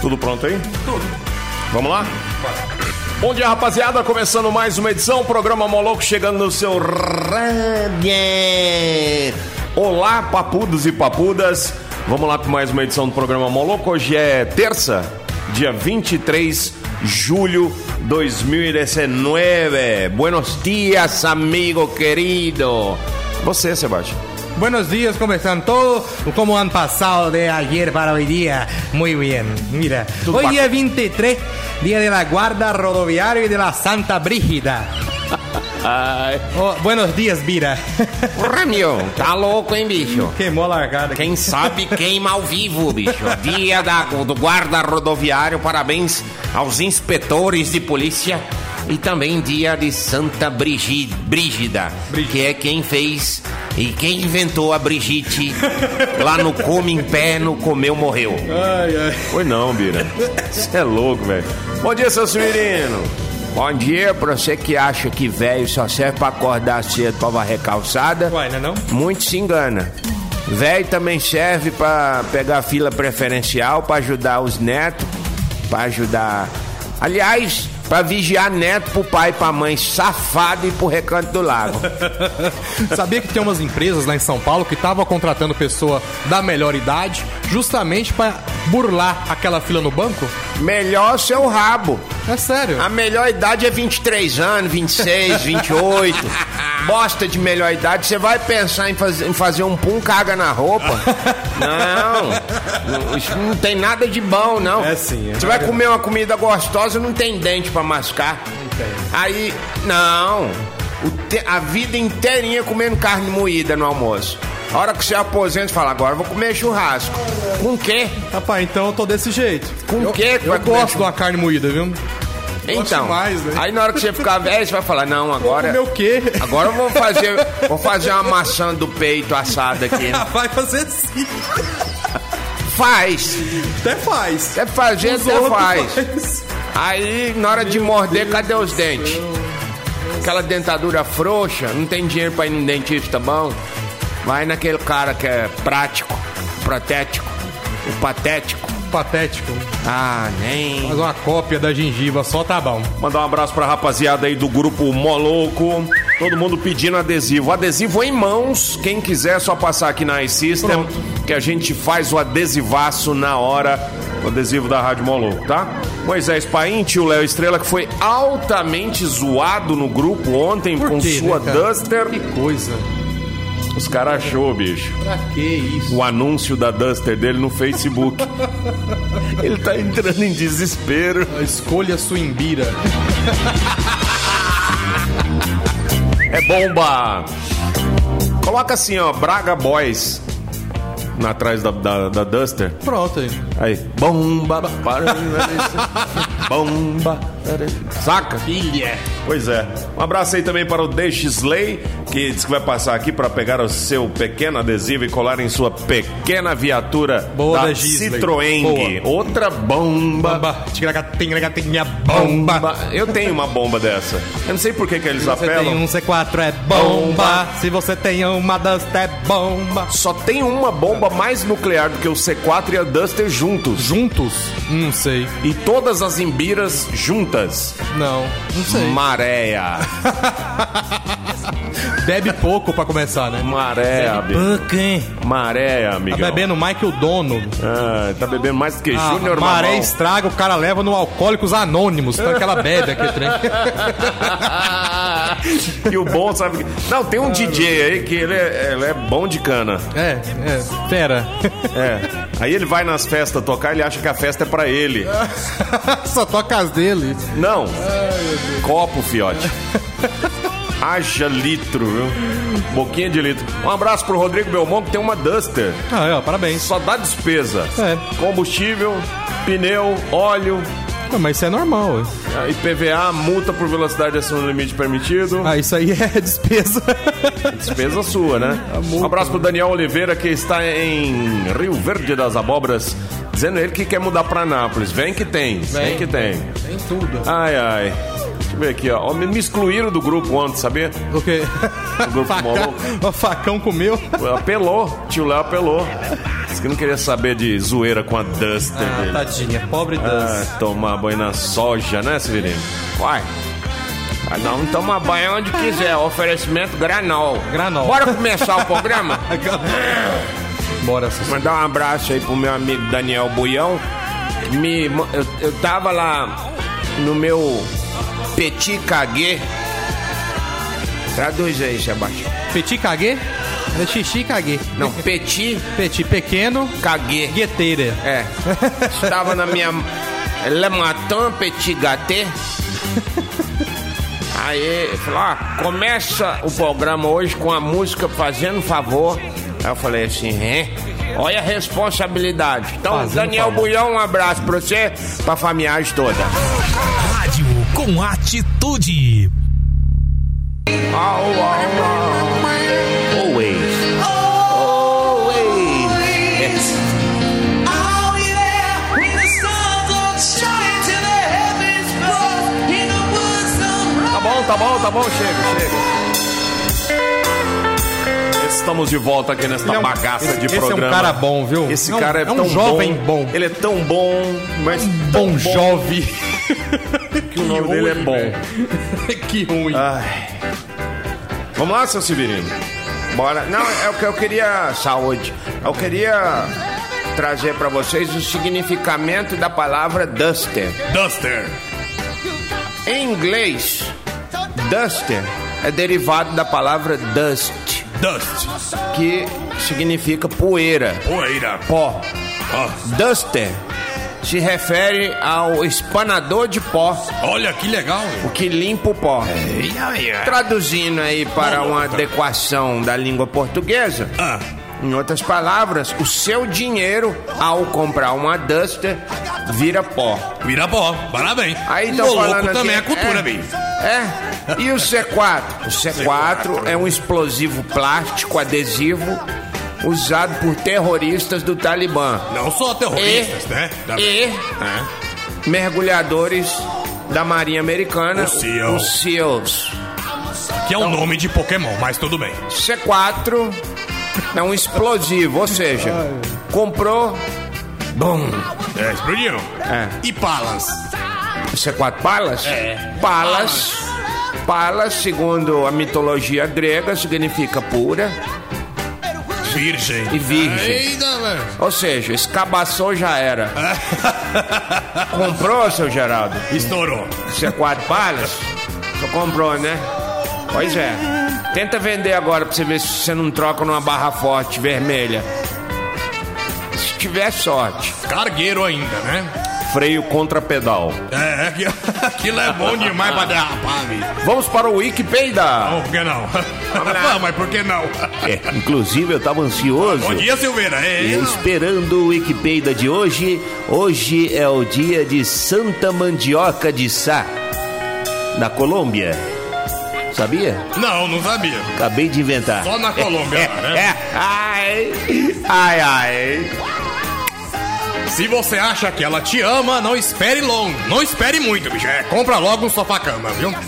Tudo pronto aí? Tudo. Vamos lá? Bom dia, rapaziada. Começando mais uma edição. Programa Moloco chegando no seu rádio. Olá, papudos e papudas. Vamos lá para mais uma edição do programa Moloco. Hoje é terça, dia 23 de julho 2019. Buenos dias, amigo querido. Você, Sebastião. Buenos días, ¿cómo están todos? ¿Cómo han pasado de ayer para hoy día? Muy bien, mira. Hoy día 23, día de la Guarda Rodoviaria y de la Santa Brígida. Oh, buenos dias, Bira. Porra, meu, tá louco, hein, bicho? Queimou a largada. Quem sabe queima ao vivo, bicho. Dia da, do guarda rodoviário, parabéns aos inspetores de polícia. E também dia de Santa Brigid, Brígida, que é quem fez e quem inventou a Brigitte lá no Come em Pé, no Comeu Morreu. Ai, ai. Foi não, Bira. Você é louco, velho. Bom dia, seu Suirino. Bom dia pra você que acha que velho só serve pra acordar cedo pra varrer calçada. Uai, não é não? Muito se engana. Velho também serve pra pegar fila preferencial, pra ajudar os netos, pra ajudar. Aliás, pra vigiar neto pro pai e pra mãe safado e pro recanto do lago. Sabia que tem umas empresas lá em São Paulo que estavam contratando pessoa da melhor idade justamente pra burlar aquela fila no banco? Melhor seu rabo. É sério. A melhor idade é 23 anos, 26, 28. Bosta de melhor idade, você vai pensar em, faz- em fazer um pum caga na roupa? Não, não, isso não tem nada de bom, não. É sim, é Você vai comer uma comida gostosa, não tem dente pra mascar. Aí, não. Te- a vida inteirinha comendo carne moída no almoço. A hora que você aposenta, fala, agora vou comer churrasco. Com o quê? Rapaz, então eu tô desse jeito. Com o quê que Eu vai comer gosto de uma carne moída, viu? Então, demais, né? aí na hora que você ficar velho, você vai falar, não, agora... O quê? Agora eu vou fazer, vou fazer uma maçã do peito assada aqui. Vai fazer sim. Faz. Até faz. Até fazer, Os até outros faz. Aí, na hora de morder, cadê os dentes? Aquela dentadura frouxa, não tem dinheiro pra ir num dentista bom. Vai naquele cara que é prático, protético, o patético. Patético. Ah, nem. Faz uma cópia da gengiva, só tá bom. Mandar um abraço pra rapaziada aí do grupo Moloco. Todo mundo pedindo adesivo. Adesivo em mãos. Quem quiser, é só passar aqui na iSystem que a gente faz o adesivaço na hora. O adesivo da Rádio Moloco, tá? Moisés Paim, tio Léo Estrela, que foi altamente zoado no grupo ontem Por com quê, sua né? Duster. Que coisa. Os caras achou, bicho. Pra que isso? O anúncio da Duster dele no Facebook. Ele tá entrando em desespero. Escolha sua imbira. É bomba! Coloca assim, ó, Braga Boys na atrás da, da, da Duster. Pronto aí. Aí, bomba, para, bomba, saca? Filha. Pois é. Um abraço aí também para o Deixisley, que diz que vai passar aqui para pegar o seu pequeno adesivo e colar em sua pequena viatura Boa, da Deixisley. Citroën. Boa. Outra bomba. Bomba. Bomba. Eu tenho uma bomba dessa. Eu não sei por que, que eles Se você apelam. tem um C4 é bomba. Se você tem uma Duster é bomba. Só tem uma bomba mais nuclear do que o C4 e a Duster juntos. Juntos? Não sei. E todas as imbiras juntas. Não, não sei. Maréia. Bebe pouco pra começar, né? Maréia, bicho. Pouco, hein? Maréia, Tá amigão. bebendo mais que o dono. Ah, tá bebendo mais do que Ah, Júnior maré Mamão. estraga, o cara leva no Alcoólicos Anônimos. Tá aquela bebe aqui, trem. e o bom, sabe? Não, tem um DJ aí que ele é, ele é bom de cana. É, é, pera. É. Aí ele vai nas festas tocar, ele acha que a festa é pra ele. Só toca as dele. Não. Copo, fiote. Haja litro, viu? Boquinha de litro. Um abraço pro Rodrigo Belmont, que tem uma Duster. Ah, é, ó, parabéns. Só dá despesa. É. Combustível, pneu, óleo, Não, mas isso é normal. ah, IPVA, multa por velocidade acima do limite permitido. Ah, isso aí é despesa. Despesa sua, né? Um abraço pro Daniel Oliveira, que está em Rio Verde das Abóboras, dizendo ele que quer mudar pra Nápoles. Vem que tem, vem, que tem. Tem tudo. Ai, ai. Eu ver aqui, ó. Me excluíram do grupo ontem, sabia? O quê? grupo Facão, maluco. o facão comeu. Apelou, tio Léo apelou. Diz que não queria saber de zoeira com a Duster Ah, dele. tadinha, pobre Ah, Dust. tomar banho na soja, né, Severino? Vai. Vai não tomar banho onde quiser. Oferecimento granol. Granol. Bora começar o programa? Bora, Sussu. Mandar um abraço aí pro meu amigo Daniel Buião. Me, eu, eu tava lá no meu Petit Caguet. Traduz aí, Sebastião. Petit caguê? É xixi caguê. Não, Petit Petit pequeno, Caguet. gueteira. É. Estava na minha Le Matin Petit Gâté. Aí falou: ah, começa o programa hoje com a música Fazendo Favor. Aí eu falei assim: é? Olha a responsabilidade. Então, Fazendo Daniel favor. Buião, um abraço pra você, pra familiagem toda. Com atitude. Au, au, au. Always. Always. Tá bom, tá bom, tá bom, chega, chega. Estamos de volta aqui nesta é um- bagaça esse- de esse é um programa. cara bom, viu? Esse É um- cara é, é um tão jovem bom. Ele é tão bom, mas tão Bom jovem. nome dele é bom. que ruim. Ai. Vamos lá, seu Severino. Bora. Não, é o que eu queria. Saúde. Eu queria trazer pra vocês o significamento da palavra duster. Duster. Em inglês, duster é derivado da palavra dust, Dust. que significa poeira, Poeira. pó. Ó, Duster se refere ao espanador de pó, olha que legal. o que limpa o pó. Traduzindo aí para uma adequação da língua portuguesa, Ah, em outras palavras, o seu dinheiro ao comprar uma Duster vira pó. vira pó. Parabéns. Aí tá falando aqui, também é cultura, é, bicho. É. E o C4? O C4 é um explosivo plástico adesivo usado por terroristas do Talibã Não só terroristas, E- né? Também. e É. mergulhadores da Marinha Americana, Os SEAL. os SEALs. Que é o nome de Pokémon, mas tudo bem. C4 é um explosivo, ou seja, comprou, bum. É, explodiram. É. E Palas. C4 Palas? É. Palas. Palas, segundo a mitologia grega, significa pura. Virgem. E virgem. Eita, velho. Ou seja, escabaçou já era. Comprou, seu Geraldo? Estourou. C4 Palas? Só comprou, né? Pois é. Tenta vender agora pra você ver se você não troca numa barra forte vermelha. Se tiver sorte. Cargueiro ainda, né? Freio contra pedal. É, aqui- aquilo é bom demais pra derrapar, bicho. Vamos para o Wikipedia. Não, por que não? Não, mas por que não? É, inclusive eu tava ansioso. Bom dia, Silveira. É, esperando o Wikipedia de hoje. Hoje é o dia de Santa Mandioca de Sá, na Colômbia. Sabia? não, não sabia. Acabei de inventar. Só na Colômbia, né? É, ai, ai, ai. Se você acha que ela te ama, não espere longo. Não espere muito, bicho. É, compra logo um sofá-cama, viu?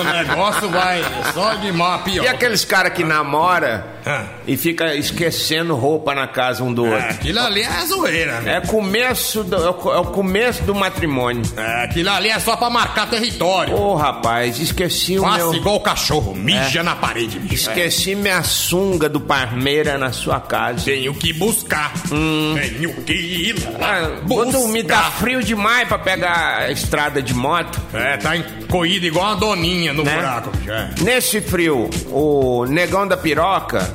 O negócio vai só de a pior. E aqueles caras que namora Ah. e fica esquecendo roupa na casa um do É, outro? aquilo ali é zoeira, né? É começo do, é o é o começo do matrimônio. É, aquilo ali é só pra marcar território. Ô, rapaz, esqueci o Faça meu... igual o cachorro, mija na parede, bicho. É. Esqueci minha sunga do Parmeira na sua casa. Tenho que buscar. Tenho que ir lá. Ah, dormir, tá buscar. frio demais pra pegar a estrada de moto. É, tá encoído igual uma doninha no Né? buraco. É. Nesse frio, o negão da piroca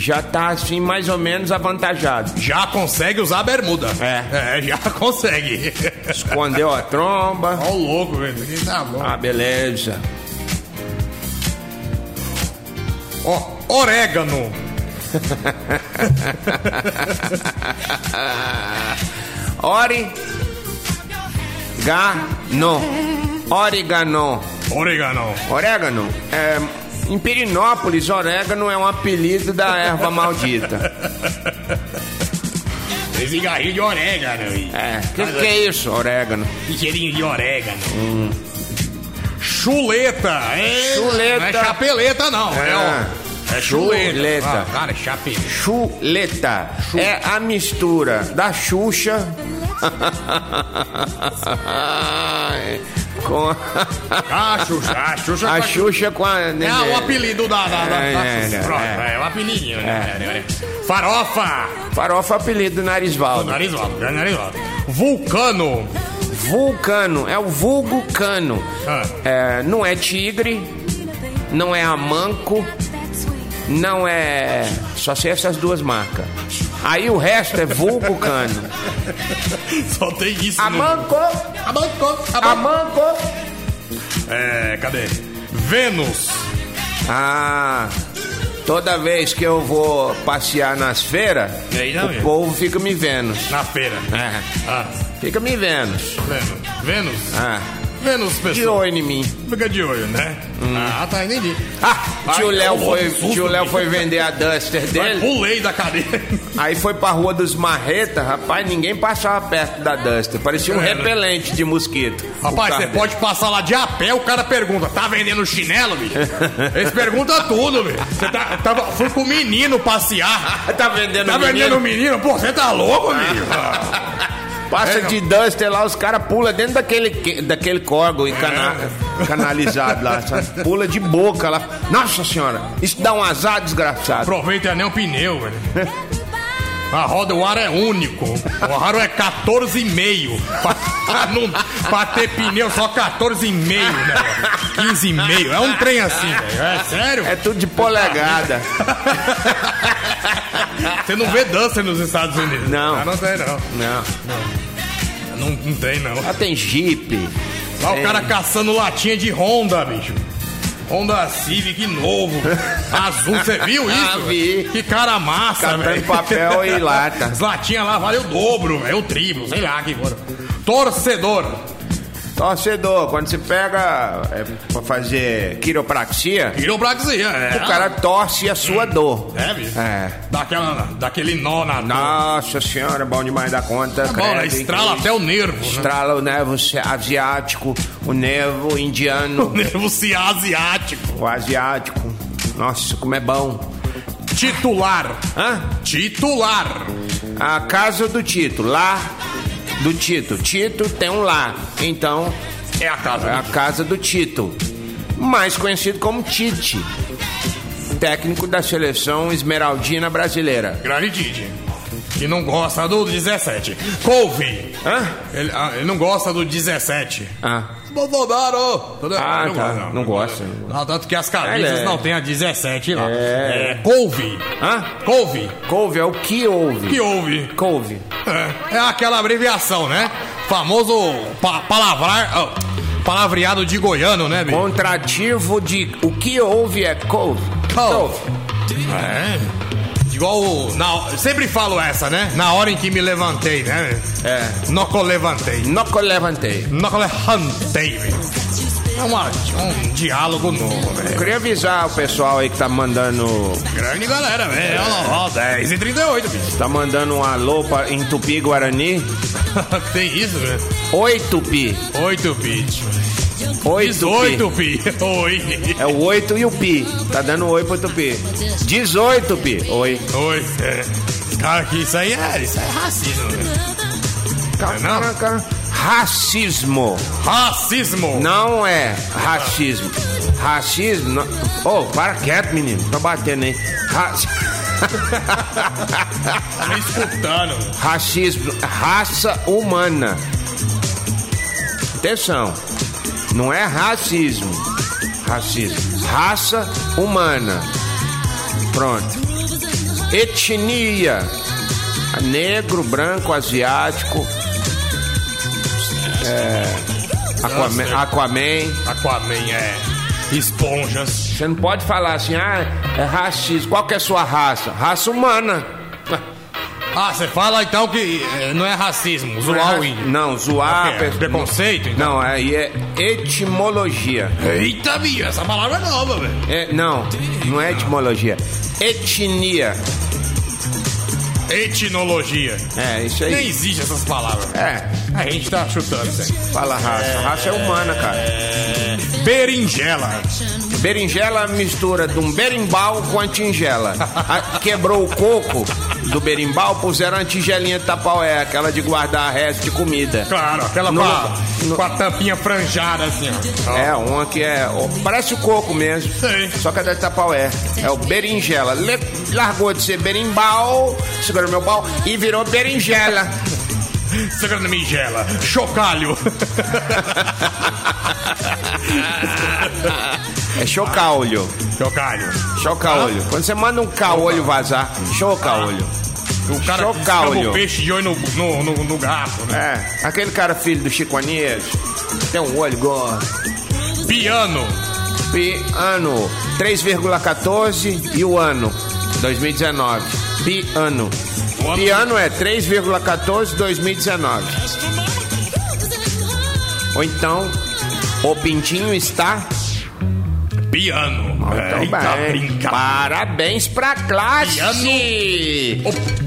já tá assim mais ou menos avantajado. Já consegue usar bermuda. É. É, já consegue. Escondeu a tromba. Ó o louco, velho. Tá bom. Ah, beleza. Ó, orégano. Ori. Gano. Orégano. Orégano. Orégano. É, em Pirinópolis, orégano é um apelido da erva maldita. Tem cigarrinho de orégano. aí. É, o que, que é isso, orégano? Que cheirinho de orégano. Chuleta. É, Chuleta. Não é chapeleta, não. É, É. É Chuleta. Ah, cara, é chape. Chuleta. É a mistura da Xuxa com Ah, Xuxa, a Xuxa. a Xuxa com a É o apelido da, da, da, da É, é, Pronto, é. é, o apelidinho, né? Farofa. Farofa apelido Narisvaldo. Narisvaldo, grande Narisvaldo. Vulcano. Vulcano, é o vulgo cano. Ah. É, não é tigre, não é amanco, não é. Só sei essas duas marcas. Aí o resto é vulgo cano. Só tem isso. né? Amanco, Amanco. Amanco. amanco. É, cadê? Vênus. Ah, toda vez que eu vou passear nas feiras, o é? povo fica me vendo. Na feira. É, Ah, fica me vendo. Vênus. Vênus. Ah, Vênus, de pessoal. olho em mim. Fica de olho, né? Ah, tá, entendi. Ah, tio Ai, Léo foi, tio Léo foi vender a Duster Mas dele. pulei da cadeira. Aí foi pra rua dos Marreta, rapaz, ninguém passava perto da Duster. Parecia um É, né? repelente de mosquito. Rapaz, você pode passar lá de a pé, o cara pergunta, tá vendendo chinelo, bicho? Eles perguntam tudo, bicho. Você tá, tava, fui com o menino passear. Tá vendendo Tá menino? vendendo menino? Pô, você tá louco, bicho? Passa É, de Duster lá, os caras pulam dentro daquele, que- daquele córrego encana- É. canalizado lá. sabe? Pula de boca lá. Nossa senhora, isso dá um azar desgraçado. Aproveita nem o pneu, velho. A roda, o ar é único. O aro é 14,5. Pra, não, pra ter pneu, só 14,5, né? 15,5. É um trem assim, velho. É sério? É tudo de polegada. Você não vê Duster nos Estados Unidos. Não. Ah, não tem, não. Não. Não, não tem, não. Lá tem Jeep. Lá o cara caçando latinha de Honda, bicho. Honda Civic novo. Azul, você viu isso? Ah, vi. Que cara massa, velho. papel e lata. As latinhas lá valem o dobro, velho. O triplo, sei lá que for. Torcedor. Torcedor, quando você pega é, pra fazer quiropraxia, Quiropraxia, é. o cara torce a sua dor. É, bicho. É. Daquela, daquele nó na dor. Nossa senhora, bom demais da conta. Tá bom, né? Estrala até o nervo, né? Estrala o nervo asiático, o nervo indiano, Nervo se asiático. o asiático. Nossa, como é bom. Titular. Hã? Titular. A casa do Tito, lá do Tito. Tito tem um lá. Então, É a casa. é a casa do Tito. Mais conhecido como Tite. Técnico da seleção esmeraldina brasileira. Grande Didi. Que não gosta do 17. Couve. Hã? Ele, ah, ele não gosta do 17. Ah. Bolsonaro! Entendeu? Ah, Ele tá. gosta, Não gosta. Não, tanto que as camisas é. não tem a 17 lá. É. É, couve. Hã? Couve. Couve é o que houve. Que houve? Couve. É, é aquela abreviação, né? Famoso pa palavrar, ah, palavreado de goiano, né, bicho? Contrativo de o que houve é couve. Couve. É. Igual na, sempre falo essa, né? Na hora em que me levantei, né? É. Noco levantei. Noco levantei. Noco levantei. É uma, um diálogo novo, velho. Queria avisar o pessoal aí que tá mandando. Grande galera, velho. É. 10 e 38, bicho. Tá mandando um alô pra, em Tupi Guarani. Tem isso, velho. Oi, Tupi. Oi, Tupi. 8 18 pi. Oi. É o 8 e o pi. Tá dando oi pro Tupi. 18 pi. Oi. Oi. É. Cara, que isso aí é, isso aí é racismo. Né? Cara, não? cara, cara. Racismo. Racismo. Não é racismo. Racismo. Ô, Oh, para quieto, menino. Tá batendo, aí. Racismo. Me escutando. Racismo. Raça humana. Atenção. Não é racismo. Racismo. Raça humana. Pronto. Etnia. Negro, branco, asiático. É. Aquaman. Nossa. Aquaman. Aquaman é esponjas. Você não pode falar assim, ah, é racismo. Qual que é a sua raça? Raça humana. Ah, você fala então que eh, não é racismo, zoar o índio. Não, zoar. Pe- Preconceito, então? Não, aí é etimologia. Eita, bicho, essa palavra é nova, velho. É, não, não é etimologia. Etnia. Etnologia. É, isso Nem aí. existe essas palavras. É, A gente tá chutando isso aí. fala raça. Raça é humana, cara. Berinjela. Berinjela mistura de um berimbau com a tingela. Quebrou o coco do berimbau, puseram a tigelinha de tapaué, aquela de guardar resto de comida. Claro, aquela No- com, a, no- com a tampinha franjada assim, ó. É, uma que é. ó, Parece o coco mesmo. Sei. Só que é da Tapaué. É o berinjela. Le- largou de ser berimbau, segurou meu pau e virou berinjela. Segurando migela. Chocalho. É chocaolho. Chocalho. Chocaolho. Quando você manda um caolho vazar, chocaolho. O cara escrava o peixe de olho no, no, no, no garfo, né? É, aquele cara filho do Chico Anísio, tem um olho igual. Piano. Piano 3,14 e o ano 2019. Piano. O ano- Piano é 3,14 2019. Ou então, o pintinho está. Piano. Então, Eita, bem. brinca. Parabéns pra classe!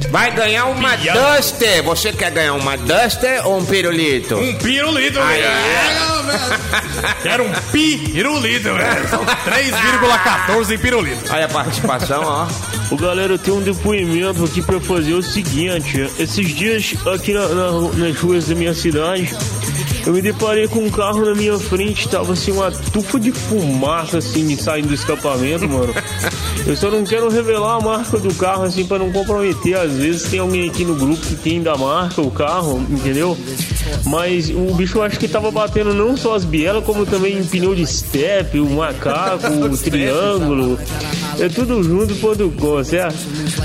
Vai ganhar uma Piano. Duster. Você quer ganhar uma Duster ou um pirulito? Um pirulito, Aí. velho. Quero um pirulito, velho. 3,14 pirulito. Olha a participação, ó. Ô galera, eu tenho um depoimento aqui pra fazer o seguinte: esses dias aqui na- na- nas ruas da minha cidade, eu me deparei com um carro na minha frente, tava assim uma tufa de fumaça assim saindo do escapamento, mano. Eu só não quero revelar a marca do carro assim pra não comprometer. Às vezes tem alguém aqui no grupo que tem da marca o carro, entendeu? Mas o bicho eu acho que tava batendo não só as bielas, como também pneu de step, o macaco, o triângulo. É tudo junto quando com, certo?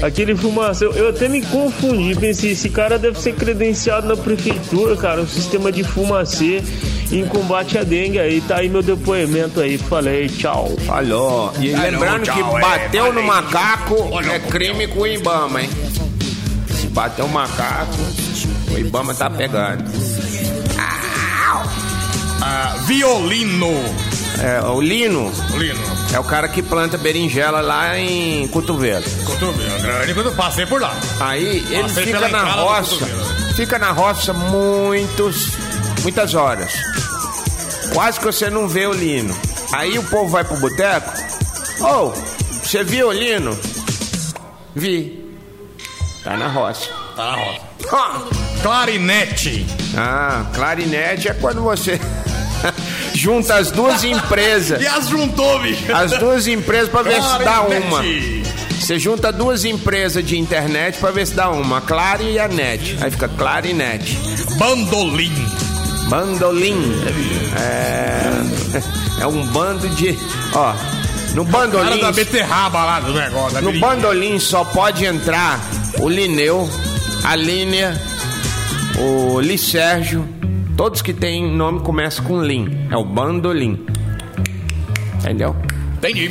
Aquele fumaça, eu, eu até me confundi, pensei, esse cara deve ser credenciado na prefeitura, cara, o sistema de fumacê em combate à dengue. Aí tá aí meu depoimento aí, falei, tchau. Falou. E lembrando tchau, que é, bateu no valeu. macaco é um crime com o Ibama, hein? Se bateu o macaco, o Ibama tá pegando. Ah, violino. É, o Lino Violino. É o cara que planta berinjela lá em Cotovelo. Cotovelo. Grande quando passei por lá. Aí ele Passei fica na roça, fica na roça muitos, muitas horas. Quase que você não vê o Lino. Aí o povo vai pro boteco. Ô, você viu o Lino? Vi. Tá na roça. Tá na roça. Clarinete. Ah, clarinete é quando você junta as duas empresas. E as juntou, bicho. As duas empresas pra ver se dá uma. Você junta duas empresas de internet pra ver se dá uma, a Claro e a Net. Aí fica Clarinete. Bandolim. Bandolim. É, é um bando de. Ó, no Cara bandolim. da beterraba lá do negócio. No bandolim só pode entrar o Lineu, a Línia, o Licérgio. Todos que têm nome começam com Lim. É o bandolim. Entendeu? Entendi.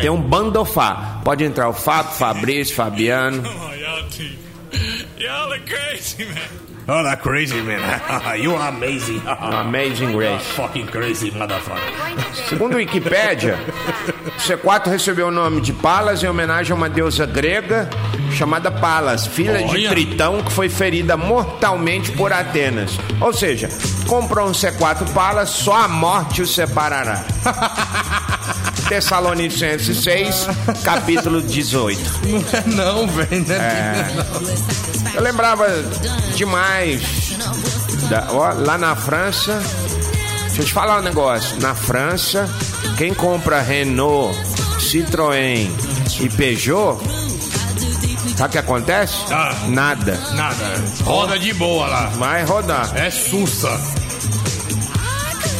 Tem um bandofá. Pode entrar o Fábio, Fabrício, Fabiano. Y'all are crazy, man. Oh, that's crazy, man. you are amazing. Amazing Grace. Fucking crazy, motherfucker. Segundo o Wikipédia, o C4 recebeu o nome de Palas em homenagem a uma deusa grega chamada Palas, filha de Olha. Tritão, que foi ferida mortalmente por Atenas. Ou seja, comprou um C4 Palas, só a morte o separará. Tessalonicenses 6, capítulo 18. Não, velho. É. Eu lembrava demais da- ó, lá na França. Deixa eu te falar um negócio. Na França, quem compra Renault, Citroën e Peugeot, sabe o que acontece? Ah. Nada. Nada. Roda de boa lá. Vai rodar. É sussa.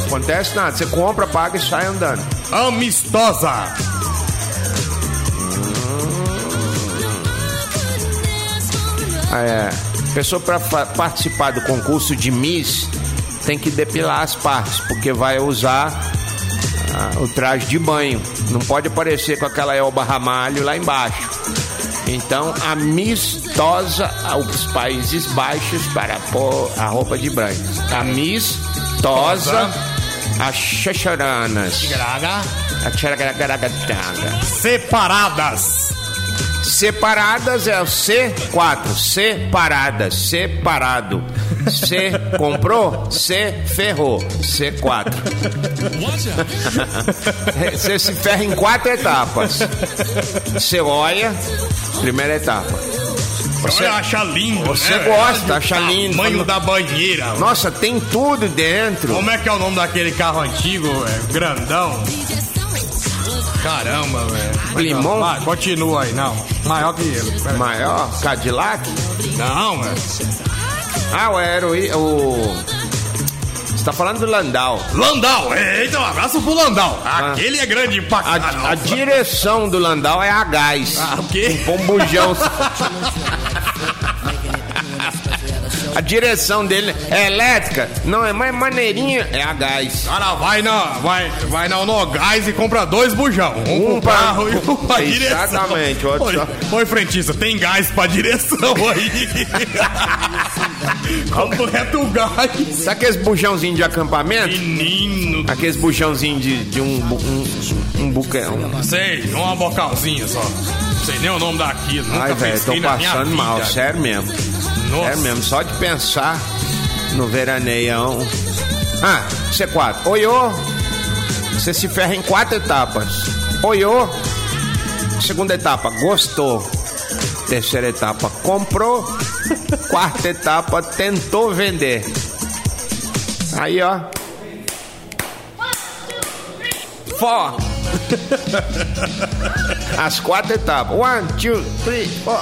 Acontece nada. Você compra, paga e sai andando. Amistosa. É, pessoa para participar do concurso de Miss tem que depilar as partes, porque vai usar ah, o traje de banho. Não pode aparecer com aquela elba ramalho lá embaixo. Então, amistosa aos Países Baixos para pôr a roupa de banho. Amistosa as xaxaranas. Graga. A tcharagaragaraga. Separadas. Separadas é o C4. Separadas, separado. C comprou, C ferrou. C4. Você se ferra em quatro etapas. Você olha, primeira etapa. Você acha lindo, Você né? gosta, acha lindo. Tamanho da banheira. Nossa, tem tudo dentro. Como é que é o nome daquele carro antigo, velho? Grandão. Caramba, velho. Limão? Vai, continua aí, não. Maior que ele. Maior, Cadillac. Não, velho. Ah, o Aeroi, o. Você tá falando do Landau. Landau. Eita, um abraço pro Landau. Aquele é grande pra caramba. A, a direção do Landau é a gás. Ah, o quê? Um bujão. laugh. A direção dele é elétrica, não é mais maneirinha, é a gás. Cara, vai na, vai, vai na Onogás e compra dois bujão. Um, Um pra- carro e um pra direção. Exatamente, outro Oi, frentista, tem gás pra direção aí. Completa o gás. Sabe aqueles bujãozinhos de acampamento? Menino, Aqueles bujãozinhos de, de um, um, um buquão. sei, uma bocalzinha só. Não sei nem o nome daquilo. Ai, velho, tô passando mal, sério mesmo. Nossa. Sério mesmo, só de pensar no veraneião. Ah, C4. Oiô, você se ferra em quatro etapas. Oiô, segunda etapa, gostou. Terceira etapa, comprou. Quarta etapa, tentou vender. Aí, ó. Four. As quatro etapas. One, two, three, four.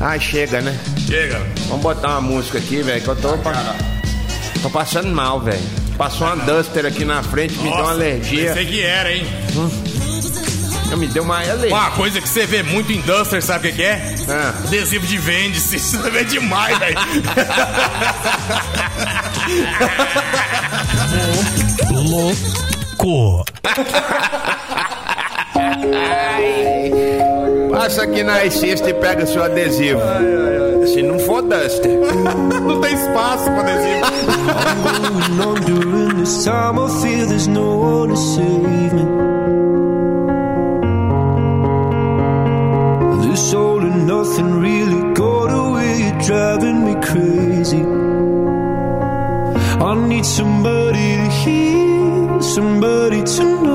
Ai, chega, né? Chega. Vamos botar uma música aqui, velho, que eu tô, pa- tô passando mal, velho. Passou uma Duster aqui na frente, me deu uma alergia. Pensei que era, hein? Me deu uma alergia. Uma coisa que você vê muito em Duster, sabe o que é? Ah. Adesivo de vende-se. Você vê demais, velho. Louco. Passa aqui na Icista e pega seu adesivo. Se não for Duster. Não tem espaço pra adesivo. going on during this time. I feel there's no one to save me. This all and nothing really got away. You're driving me crazy. I need somebody to hear, somebody to know,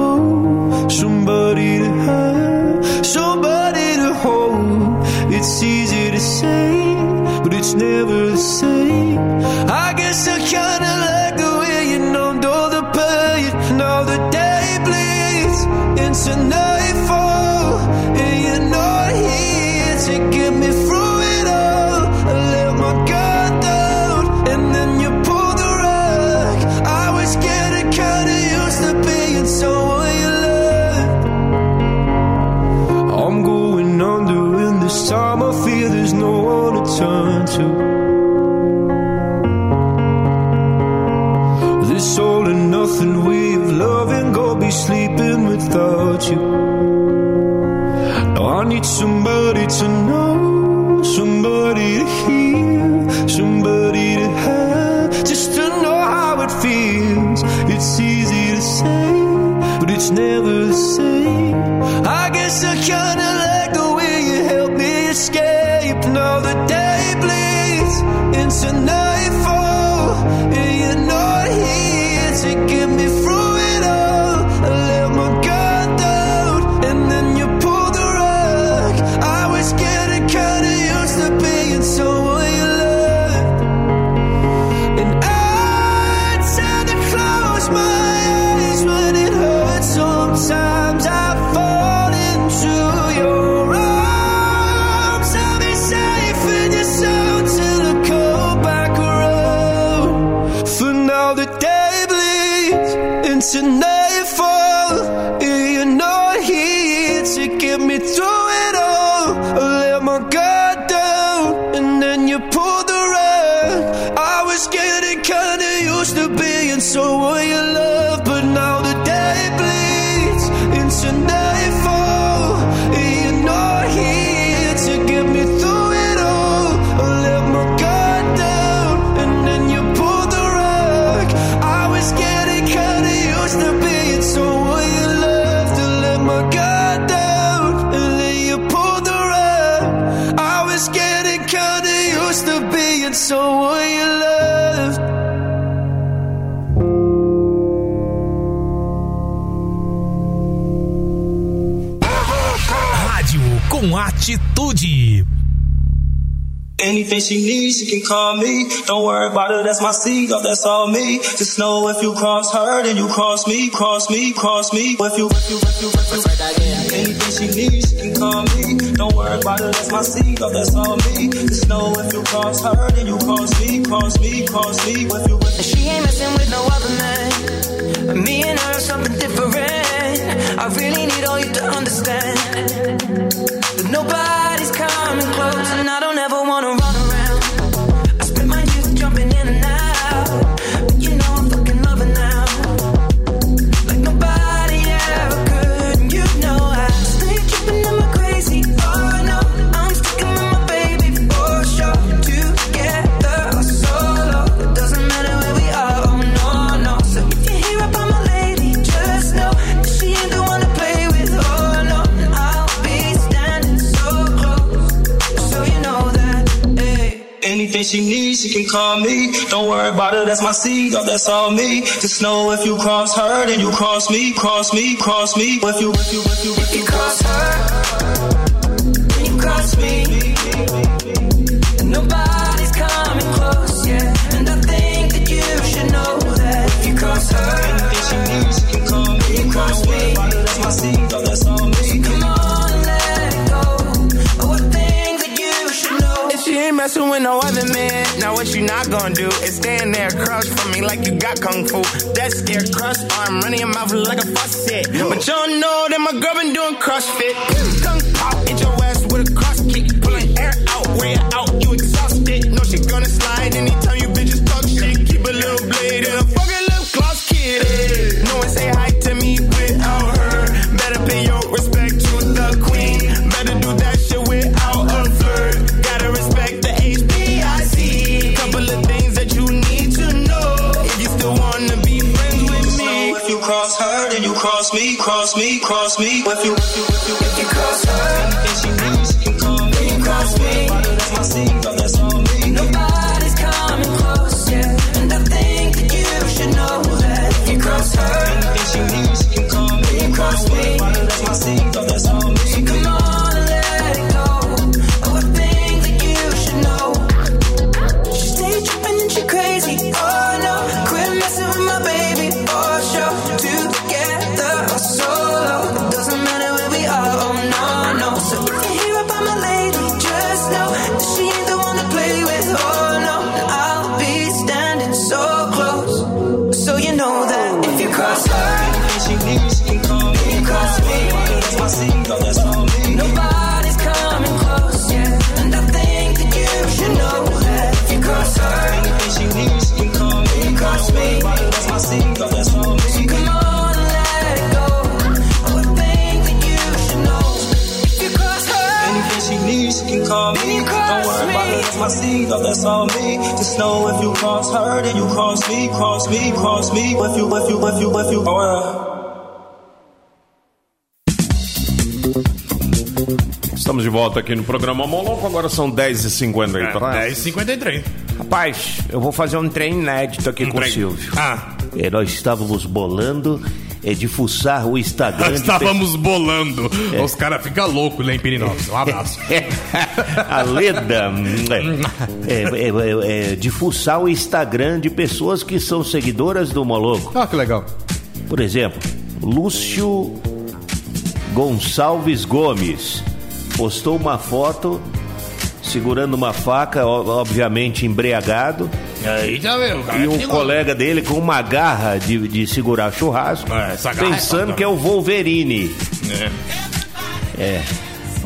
never Anything she needs, she can call me. Don't worry about it, that's my seed, oh, that's all me. Just know if you cross her, then you cross me, cross me, cross me. If you, if you, if you, if you, anything she needs, she can call me. Don't worry about it, that's my seed, oh, that's all me. Just know if you cross her, then you cross me, cross me, cross me. If you, if you, She ain't messing with no other man. Me and her are something different. I really need all you to understand. But nobody's coming close, and I don't ever wanna run she can call me. Don't worry about it, that's my seed, oh, that's all me. Just know if you cross her, then you cross me, cross me, cross me. If you, if you, if you, if You cross her, then you cross me. And nobody's coming close, yeah. And I think that you should know that if you cross her, she can call me. Don't worry about that's my seed, that's all me. Come on let go. I think that you should know. If she ain't messing with no other what you not gonna do is stand there across for me like you got kung fu. That scare cross arm running your mouth like a faucet. But don't know that my girl been doing CrossFit. Kung pop, hit your ass with a cross kick, pulling air out, way out, cross me. If you, if you, if you, if you me, you, you, you, you. Estamos de volta aqui no programa Moloco, agora são 10h53. 10h53. Rapaz, eu vou fazer um trem inédito aqui com o Silvio. Ah, É, nós estávamos bolando é, de fuçar o Instagram. nós estávamos bolando. Os caras ficam loucos, né, em Pirinópolis. Um abraço. a Leda hum, é, é, é, é, de fuçar o Instagram de pessoas que são seguidoras do Moloco. Ah, que legal. Por exemplo, Lúcio Gonçalves Gomes postou uma foto segurando uma faca, obviamente embriagado, Aí cara. e um que colega dele com uma garra de, de segurar churrasco, É, é pensando foda. que é o Wolverine. É. É.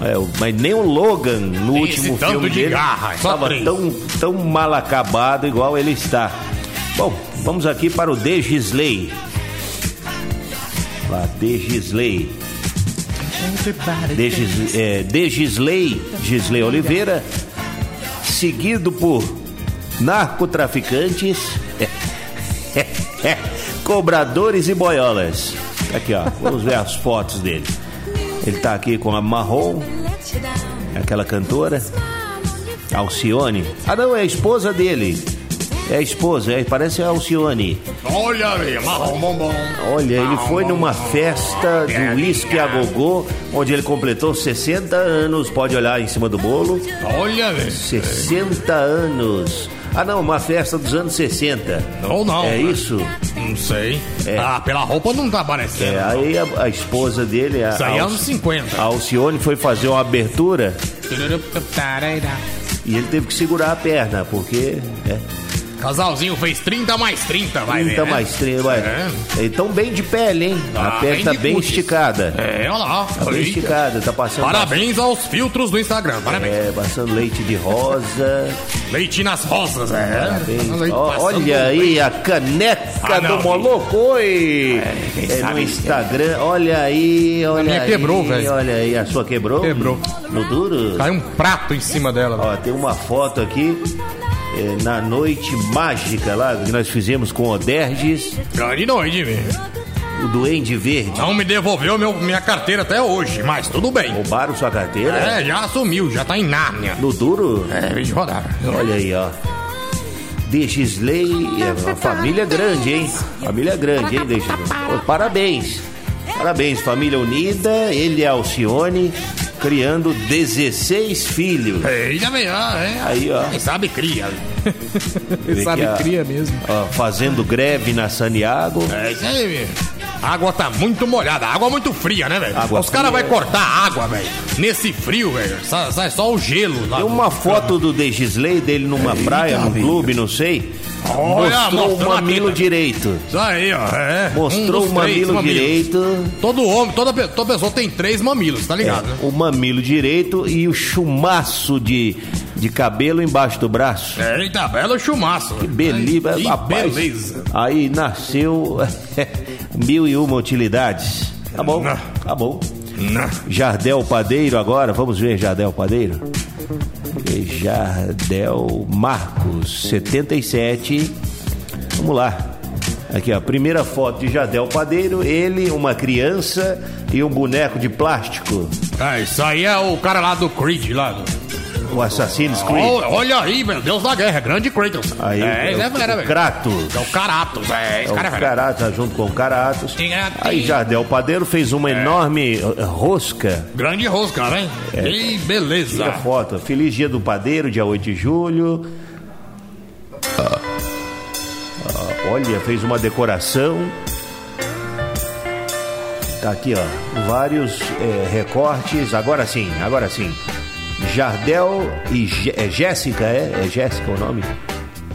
É, mas nem o Logan no Tem último filme de dele garra, estava tão, tão mal acabado igual ele está. Bom, vamos aqui para o De Gisley. Lá, De Gisley. De, Gis, é, De Gisley, Gisley Oliveira, seguido por narcotraficantes, cobradores e boiolas. Aqui, ó, vamos ver as fotos dele. Ele tá aqui com a Marrom, aquela cantora. Alcione. Ah, não, é a esposa dele. É a esposa, é, parece a Alcione. Olha aí, marrom bombom. Olha, ele foi numa festa do uísque a gogô, onde ele completou 60 anos. Pode olhar em cima do bolo. Olha, velho. 60 anos. Ah, não, uma festa dos anos 60. Não, não. É velho. isso? Não sei. É. Ah, pela roupa não tá aparecendo. É, aí a, a esposa dele, a, Isso aí é a anos 50. a Alcione, foi fazer uma abertura e ele teve que segurar a perna, porque. É, Casalzinho fez 30 mais 30, vai 30 ver. né? mais 30, vai. É. Então bem de pele, hein? a Ah, perna bem tá bem esticada. É, olha lá. Tá bem esticada, tá passando. Parabéns aos filtros do Instagram. Parabéns. É, passando leite de rosa. Leite nas rosas, é. Parabéns. Ó, olha aí a caneca Ah, do não, Moloco, oi! quem É, no Instagram, olha aí, olha minha aí. quebrou, velho. Olha aí, a sua quebrou? Quebrou. No duro? Caiu um prato em cima dela. Ó, tem uma foto aqui é, na noite mágica lá que nós fizemos com o Oderges, Grande noite, velho. o Duende Verde. Não me devolveu meu, minha carteira até hoje, mas tudo bem. Roubaram sua carteira? É, já assumiu, já tá em Nárnia. No duro? É, vem de rodar. Olha aí, ó. Degisley, é uma família grande, hein? Família grande, hein, Degisley? Parabéns. Parabéns, família unida. Ele a Alcione criando 16 filhos. Eita, velho, é. Aí, ó. Quem sabe cria. Vê sabe que cria mesmo. ó, fazendo greve na Saniago. É isso aí, velho. A água tá muito molhada, água é muito fria, né, velho? Os caras vão cortar a água, velho. Nesse frio, velho. Sai, sai só o gelo lá. Tem uma foto do Degisley dele numa praia, num clube, não sei. Olha, Mostrou o mamilo direito. Isso aí, ó. É. Mostrou Um o mamilo direito. Todo homem, toda, toda pessoa tem três mamilos, tá ligado? né? O mamilo direito e o chumaço de, de cabelo embaixo do braço. Eita, belo chumaço. Que Beleza, que rapaz. beleza. Aí nasceu mil e uma utilidades. Tá bom, Não. tá bom. Não. Jardel Padeiro agora, vamos ver Jardel Padeiro. Jardel Marcos, 77. Vamos lá. Aqui, ó, primeira foto de Jardel Padeiro, ele, uma criança e um boneco de plástico. É, isso aí é o cara lá do Creed, lá do... O Assassin's Creed. Olha, olha aí, meu Deus da guerra, grande Kratos. Aí, é, o, é, o. Kratos. É o Caratos, é, esse É cara é o. Caratos, junto com o Caratos. Tinha- Aí Jardel Padeiro fez uma enorme eh, rosca. Grande rosca, né? É. Que beleza. Tira a foto. Feliz dia do padeiro, dia 8 de julho. Ah, olha, fez uma decoração. Tá aqui, ó. Vários eh, recortes. Agora sim, agora sim. Jardel e é Jéssica, é? É Jéssica o nome?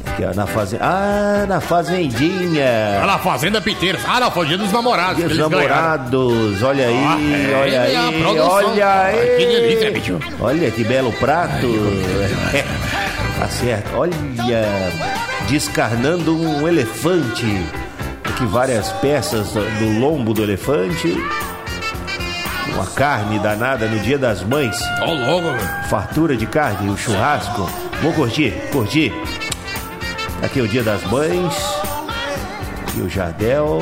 Aqui, ó, na fazenda. Ah, na fazendinha. Olha lá, Fazenda Piteiros. Ah, foi dia dos namorados. Dos ganharam. namorados, olha aí, Ah, é, olha é aí, produção. olha Ai, aí. que delícia, bicho. Olha que belo prato. tá certo. Olha, descarnando um elefante. Aqui várias peças do lombo do elefante. Uma carne danada no dia das mães. Ó, logo, velho. Fartura de carne, o churrasco. Vou curtir, curtir. Aqui é o dia das mães. Aqui o Jardel.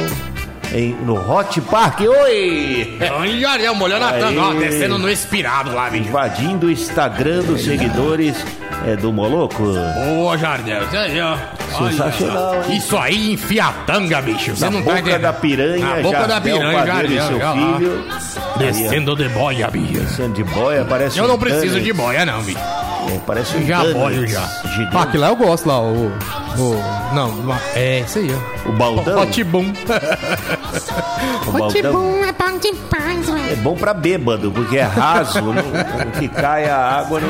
Em, no Hot Park. Oi! Olha ali, molhando a Aí. tanga, ó, descendo no espirado lá, bicho. Invadindo o Instagram dos seguidores é, do Moloco. Boa, Jardel. Isso aí, ó. Sensacional, hein? Isso aí enfia a tanga, bicho. Você Na não tá boca entendendo. da piranha, Na boca da piranha, e Jardel. seu olha lá. Descendo de boia, bicho. Descendo de boia, parece Eu um não preciso de boia, não, bicho. É, parece um Já boio, já. Gigante. Ah, aquele lá eu gosto lá, o. o não, uma- é isso aí, ó. O baldão. Hot Boom. O baldão. É bom pra bêbado, porque é raso. não- o que cai a água não.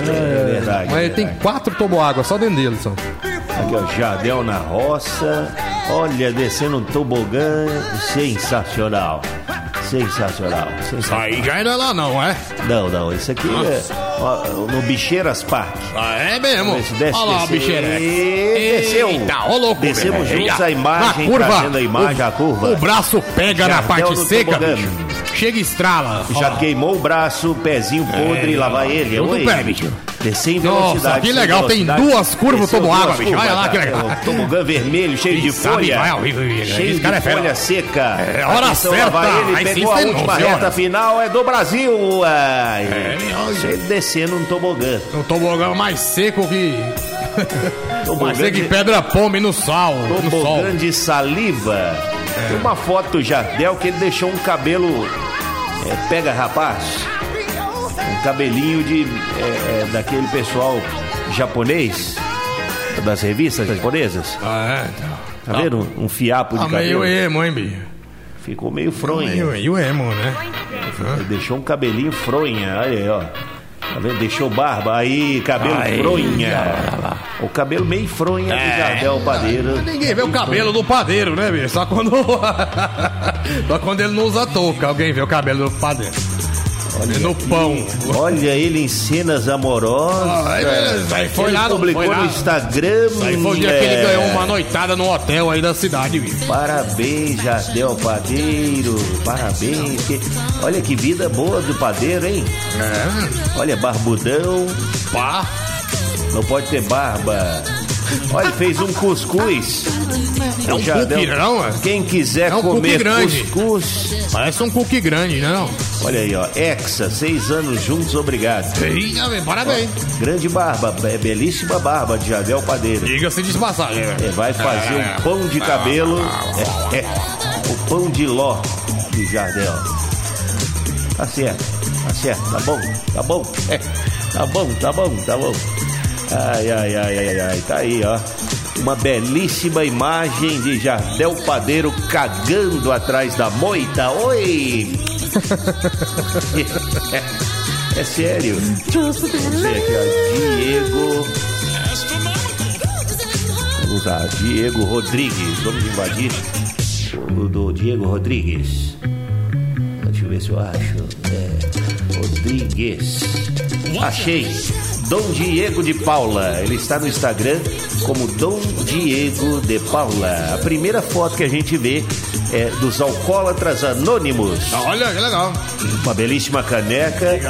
É, verdade. Mas é ele tem quatro toboágua só dentro dele, só. Aqui, ó, Jardel na roça. Olha, descendo um tobogã. Sensacional. Sensacional. sensacional. Aí já não é lá, não, é? Não, não, esse aqui é ó, no Bicheiras Park. Ah, é mesmo. Esse desce, Olha lá, desce. bicheira. Desceu. Eita, ô louco. Descemos velho. juntos a imagem, Na curva, trazendo a imagem, o, a curva. O braço pega na Jardel parte no seca, bicho. Chega e estrala. Já Ó. queimou o braço, pezinho podre, É, lá vai ele. Tudo Oi. pé, bicho. Descer em Nossa, velocidade. que sem legal, tem duas curvas todo água, bicho. Olha lá que legal. Tobogã vermelho, cheio de folha. vai ao vivo, esse Cheio é de folha seca. É, hora certa, ele pegou a última reta final, é do Brasil. Ai. É, descendo um tobogã. Um tobogã mais seco que. Tobogã mais seco que pedra pome no sal. No sol. Tobogã de saliva. Tem uma foto do Jardel que ele deixou um cabelo. é, pega rapaz. Um cabelinho de. é, é, daquele pessoal japonês. Das revistas japonesas. Ah, é. então. Tá vendo? Um fiapo de meio cabelo. emo, hein, bicho? Ficou meio fronha. Meio, meio emo, né? Ele deixou um cabelinho fronha. Olha aí, ó. Tá vendo? Deixou barba. Aí, cabelo Aí, fronha. O cabelo meio fronha É. do Jardel Padeiro. Ninguém vê o cabelo do padeiro, né, bicho? Só quando. Só quando ele não usa touca, alguém vê o cabelo do padeiro. Olha no pão. Olha ele em cenas amorosas. Ah, aí, aí foi lá, publicou foi lá. no Instagram. Aí foi o dia é, que ele ganhou uma noitada no hotel aí da cidade, bicho. Parabéns, Jardel Padeiro. Parabéns. Que- Olha que vida boa do padeiro, hein? É. Olha, barbudão. Pá. Não pode ter barba. Olha, fez um cuscuz. É um O Jardel- cookie, não, é? Quem quiser É um comer cuscuz. Parece um cookie grande, né, não? Olha aí, ó. Hexa, seis anos juntos, obrigado. Eita, velho, parabéns. Grande barba, be- belíssima barba de Jardel Padeiro. Diga-se de passagem, né? É, vai fazer um pão de cabelo. É, é, o pão de ló de Jardel. Tá certo, tá certo, tá bom, tá bom. É, tá bom, tá bom, tá bom. Ai, ai, ai, ai, ai, tá aí, ó. Uma belíssima imagem de Jardel Padeiro cagando atrás da moita. Oi! É, sério. Vamos ver aqui, ó. Diego. Vamos lá, Diego Rodrigues. Vamos invadir o do Diego Rodrigues. Deixa eu ver se eu acho. É, Rodrigues. Achei. Dom Diego de Paula. Ele está no Instagram como Dom Diego de Paula. A primeira foto que a gente vê é dos alcoólatras anônimos. Olha, que legal. Uma belíssima caneca.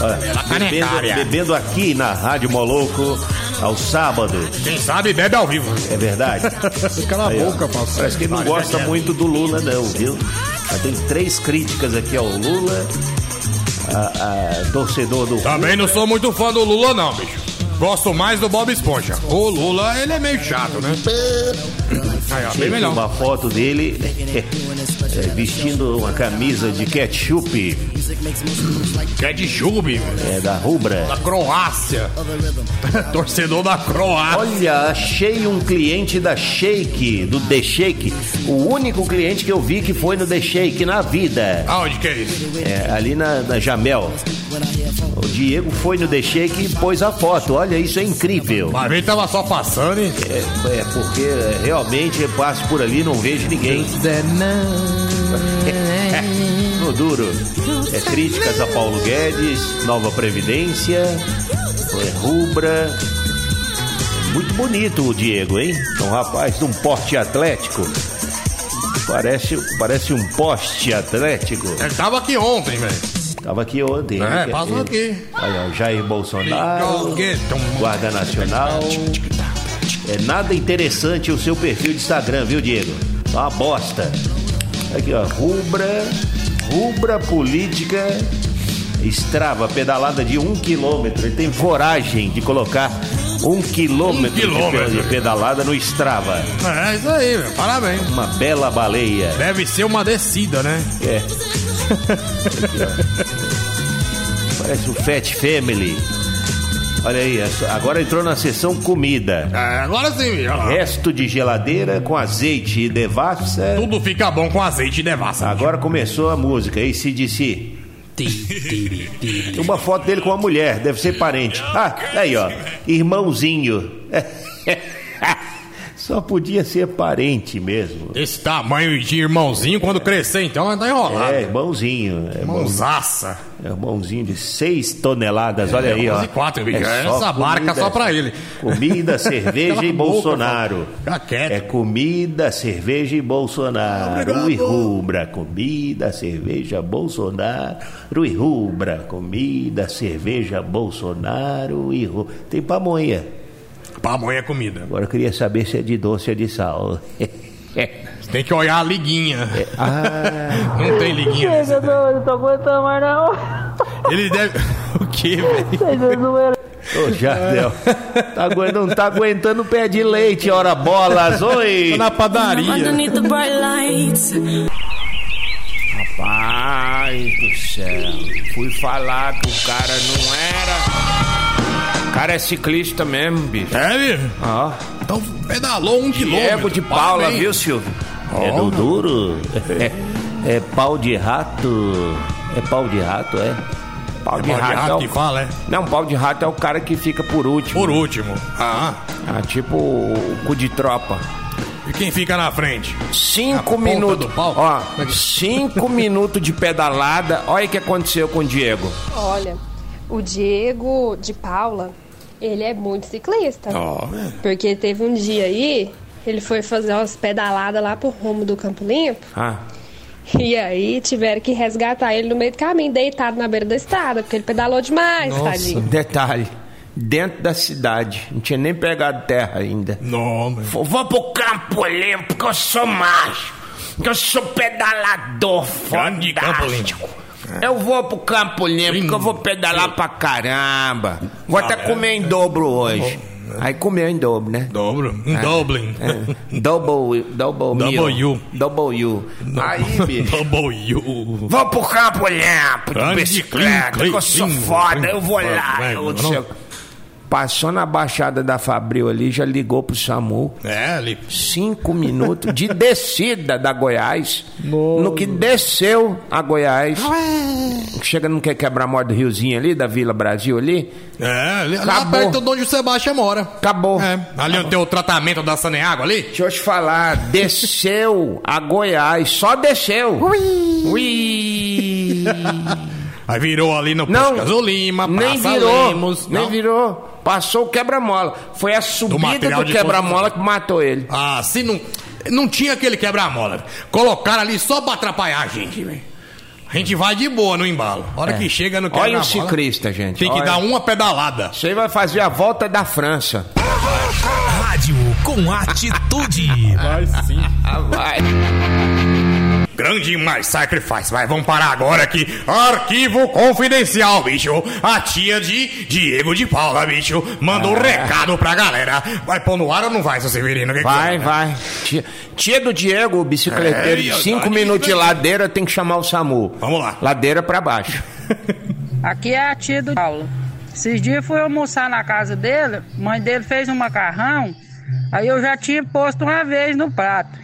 Olha, bebendo, canecária. bebendo aqui na Rádio Moloco aos sábados. Quem sabe bebe ao vivo. É verdade. Cala a boca, pastor. Parece que ele não gosta muito do Lula, não, viu? Tem três críticas aqui ao Lula. A, a torcedor do. Também não sou muito fã do Lula, não, bicho. Gosto mais do Bob Esponja. O Lula, ele é meio chato, né? Aí, ó, bem melhor. uma foto dele é, vestindo uma camisa de ketchup Ketchup, velho. é, da Rubra. Da Croácia. Torcedor da Croácia. Olha, achei um cliente da Shake, do The Shake. O único cliente que eu vi que foi no The Shake na vida. Aonde que é isso? É, ali na, na Jamel. O Diego foi no The Shake e pôs a foto. Olha, isso é incrível. Mas ele tava só passando e... É, é porque é, realmente eu passo por ali e não vejo ninguém. No duro. É críticas a Paulo Guedes, Nova Previdência, é, Rubra. Muito bonito o Diego, hein? É um rapaz de um porte atlético. Parece, parece um poste atlético. Ele tava aqui ontem, velho. Tava aqui ontem. É, ele- passou aqui. Olha, o Jair Bolsonaro, Guarda Nacional. É nada interessante o seu perfil de Instagram, viu, Diego? É uma bosta. Aqui, ó. Rubra, Rubra Política Estrava, pedalada de um quilômetro. Ele tem coragem de colocar um quilômetro, de quilômetro. de pedalada no Estrava. É isso aí, velho. Parabéns. Uma bela baleia. Deve ser uma descida, né? É. Aqui. Parece o Fat Family. Olha aí, essa- agora entrou na seção comida. É, agora sim, olha lá. Resto de geladeira com azeite e devassa. Tudo fica bom com azeite e devassa. Agora começou a música, ACDC. Tem uma foto dele com uma mulher, deve ser parente. Ah, aí ó, irmãozinho. Só podia ser parente mesmo. Esse tamanho de irmãozinho, quando crescer, então, vai estar enrolado. É, irmãozinho. É Mãozaça. É irmãozinho de 6 toneladas, olha aí, ó. 11 e quatro, bicho. É Essa barca comida- só pra ele. Comida, cerveja e boca, Bolsonaro. Quieto. É comida, cerveja e Bolsonaro. E rubra, comida, cerveja, Bolsonaro e rubra. Comida, cerveja, Bolsonaro e. Tem pamonha. Pamonha é comida. Agora eu queria saber se é de doce ou de sal. Você tem que olhar a liguinha. Ah, Não tem liguinha Chega, daí. não, não tô aguentando mais não. Ele deve. O quê, velho? É ô Jardel, tá aguentando, não tá aguentando pé de leite, ora bolas, oi! Tá na padaria. Underneath the bright lights. Rapaz do céu. Fui falar que o cara não era. O cara é ciclista mesmo, bicho. É, bicho? Ó. Então pedalou um quilômetro. Diego de Paula, Parabéns. viu, Silvio? É no duro? É, é pau de rato? É pau de rato, é? Pau de Pau de rato, rato é o... que fala, é? Não, pau de rato é o cara que fica por último. Por último. Ah. Ah, tipo o cu de tropa. E quem fica na frente? Cinco ponta minutos. do pau? Ó, cinco minutos de pedalada. Olha o que aconteceu com o Diego. Olha, o Diego de Paula, ele é muito ciclista. Porque teve um dia aí, ele foi fazer umas pedaladas lá pro rumo do Campo Limpo. Ah, E aí tiveram que resgatar ele no meio do caminho, deitado na beira da estrada, porque ele pedalou demais, tadinho. detalhe. Dentro da cidade. Não tinha nem pegado terra ainda. Não, meu. Vou, pro campo limpo, que eu sou macho. Que eu sou pedalador Grande campo fantástico. Eu vou pro campo limpo, que eu vou pedalar pra caramba. Vou até comer em dobro hoje. Aí comeu em dobro, né? Dobro. Um Dublin. É. Double, double, meal. W. Double U. Aí, bicho. Double U. Vou pro campo limpo, de bicicleta, que eu sou foda. Eu vou lá, eu Passou na Baixada da Fabril ali, já ligou pro SAMU. É, ali. Cinco minutos de descida da Goiás. No que desceu a Goiás. Chega, não quer quebrar moda do Riozinho ali, da Vila Brasil ali? É, ali, lá Acabou. perto de onde o Sebastião mora. Acabou. É, ali onde tem o tratamento da Saneágua ali. Deixa eu te falar, desceu a Goiás, só desceu. Ui. Aí virou ali no Não, Posto Gasolima, nem Praça virou, Lemos. nem não. virou. Passou o quebra-mola. Foi a subida do de quebra-mola que matou ele. Ah, se não. Não tinha aquele quebra-mola. Colocaram ali só pra atrapalhar a gente, velho. A gente vai de boa no embalo. A hora que chega no É. Olha quebra-mola. o ciclista, gente. Tem que olha. dar uma pedalada. Isso aí vai fazer a volta da França. Rádio com atitude. Vai sim. Ah, vai. Grande mais sacrifice. Vai, vamos parar agora aqui. Arquivo confidencial, bicho. A tia de Diego de Paula, bicho, mandou um recado pra galera. Vai pôr no ar ou não vai, seu Severino? Que que Vai, você- vai. Tia, tia do Diego, bicicleteiro, É, de cinco minutos de aí. ladeira, tem que chamar o SAMU. Vamos lá. Ladeira pra baixo. Aqui é a tia do Paulo. Esses dias fui almoçar na casa dele, mãe dele fez um macarrão, aí eu já tinha posto uma vez no prato.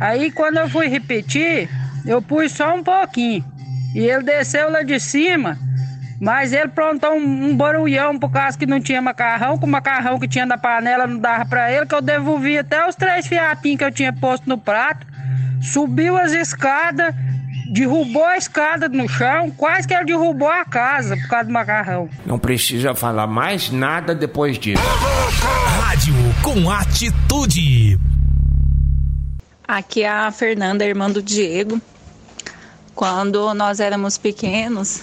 Aí quando eu fui repetir, eu pus só um pouquinho. E ele desceu lá de cima, mas ele plantou um, um barulhão por causa que não tinha macarrão, com o macarrão que tinha na panela não dava pra ele, que eu devolvi até os três fiatinhos que eu tinha posto no prato. Subiu as escadas, derrubou a escada no chão, quase que ele derrubou a casa por causa do macarrão. Não precisa falar mais nada depois disso. Rádio com atitude. Aqui é a Fernanda, irmã do Diego. Quando nós éramos pequenos,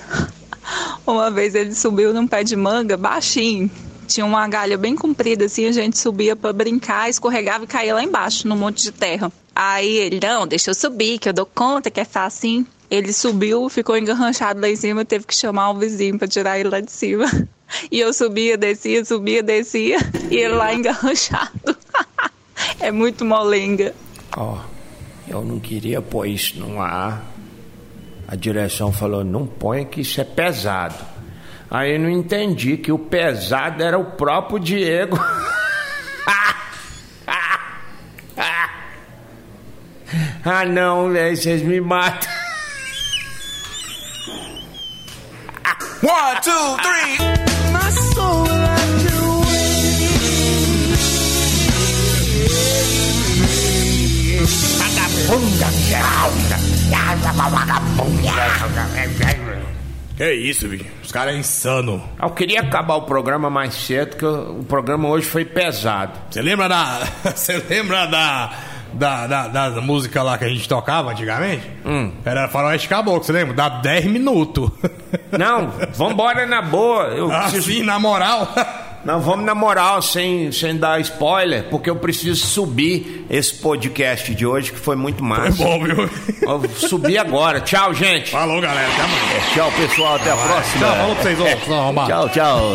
uma vez ele subiu num pé de manga baixinho. Tinha uma galha bem comprida assim, a gente subia pra brincar, escorregava e caía lá embaixo, num monte de terra. Aí ele, não, deixa eu subir, que eu dou conta, que é facinho. Ele subiu, ficou engarranchado lá em cima, teve que chamar o vizinho pra tirar ele lá de cima. E eu subia, descia, subia, descia, e ele lá engarranchado. é muito molenga. Ó, eu não queria pôr isso no ar. A direção falou, não põe que isso é pesado. Aí eu não entendi que o pesado era o próprio Diego. ah não, velho, vocês me matam. One, two, three. Que isso, bicho? Os caras é insano. Eu queria acabar o programa mais cedo, que o programa hoje foi pesado. Você lembra da. Você lembra da. Da, da, da música lá que a gente tocava antigamente? Hum. Era Faroeste Caboclo, você lembra? Dá 10 minutos. Não, vambora na boa. Eu assim, preciso- na moral. Não, vamos na moral, sem, sem dar spoiler, porque eu preciso subir esse podcast de hoje, que foi muito massa. Foi bom, viu? Eu subi agora. Tchau, gente. Falou, galera. Até amanhã. Tchau, pessoal. Até a próxima. Tchau, falou pra vocês, arrombado. Tchau, tchau.